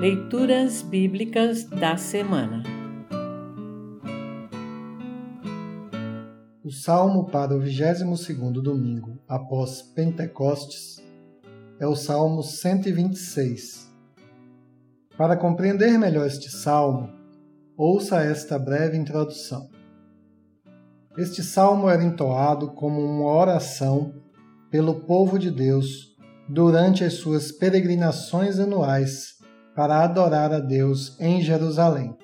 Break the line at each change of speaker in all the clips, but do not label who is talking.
Leituras Bíblicas da Semana
O salmo para o 22º domingo após Pentecostes é o Salmo 126. Para compreender melhor este salmo, ouça esta breve introdução. Este salmo era entoado como uma oração pelo povo de Deus durante as suas peregrinações anuais para adorar a Deus em Jerusalém.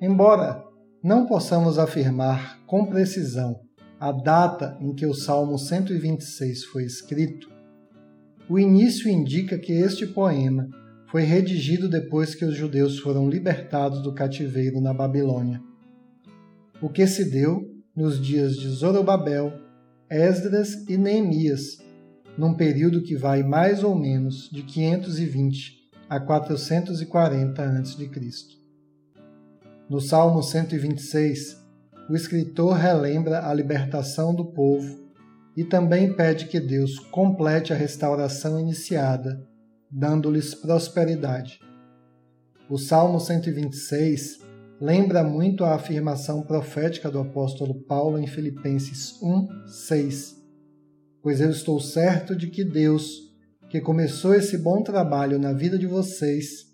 Embora não possamos afirmar com precisão a data em que o Salmo 126 foi escrito, o início indica que este poema foi redigido depois que os judeus foram libertados do cativeiro na Babilônia. O que se deu nos dias de Zorobabel Esdras e Neemias, num período que vai mais ou menos de 520 a 440 a.C. No Salmo 126, o escritor relembra a libertação do povo e também pede que Deus complete a restauração iniciada, dando-lhes prosperidade. O Salmo 126 lembra muito a afirmação profética do apóstolo Paulo em Filipenses 1, 6. Pois eu estou certo de que Deus, que começou esse bom trabalho na vida de vocês,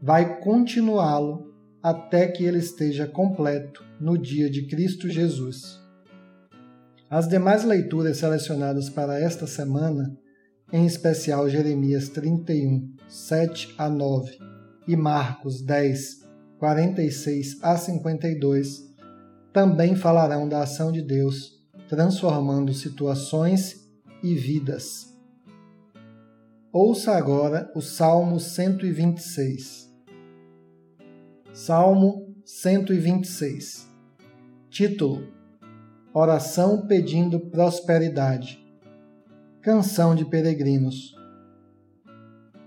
vai continuá-lo até que ele esteja completo no dia de Cristo Jesus. As demais leituras selecionadas para esta semana, em especial Jeremias 31, 7 a 9 e Marcos 10, 46 a 52, também falarão da ação de Deus, transformando situações e vidas. Ouça agora o Salmo 126. Salmo 126. Título: Oração pedindo prosperidade. Canção de peregrinos.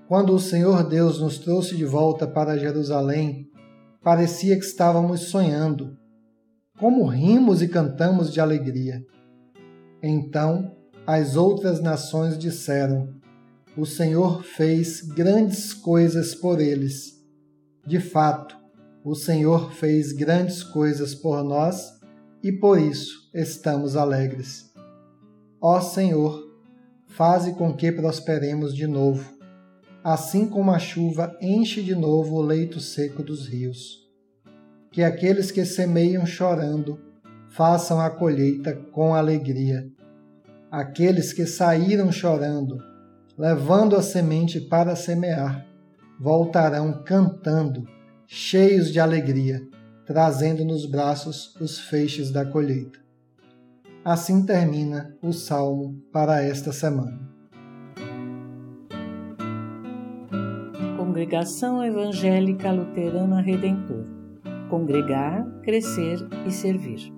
Quando o Senhor Deus nos trouxe de volta para Jerusalém, parecia que estávamos sonhando. Como rimos e cantamos de alegria. Então as outras nações disseram: O Senhor fez grandes coisas por eles. De fato, o Senhor fez grandes coisas por nós e por isso estamos alegres. Ó Senhor, faze com que prosperemos de novo assim como a chuva enche de novo o leito seco dos rios. Que aqueles que semeiam chorando façam a colheita com alegria. Aqueles que saíram chorando, levando a semente para semear, voltarão cantando, cheios de alegria, trazendo nos braços os feixes da colheita. Assim termina o salmo para esta semana.
Congregação Evangélica Luterana Redentor Congregar, Crescer e Servir.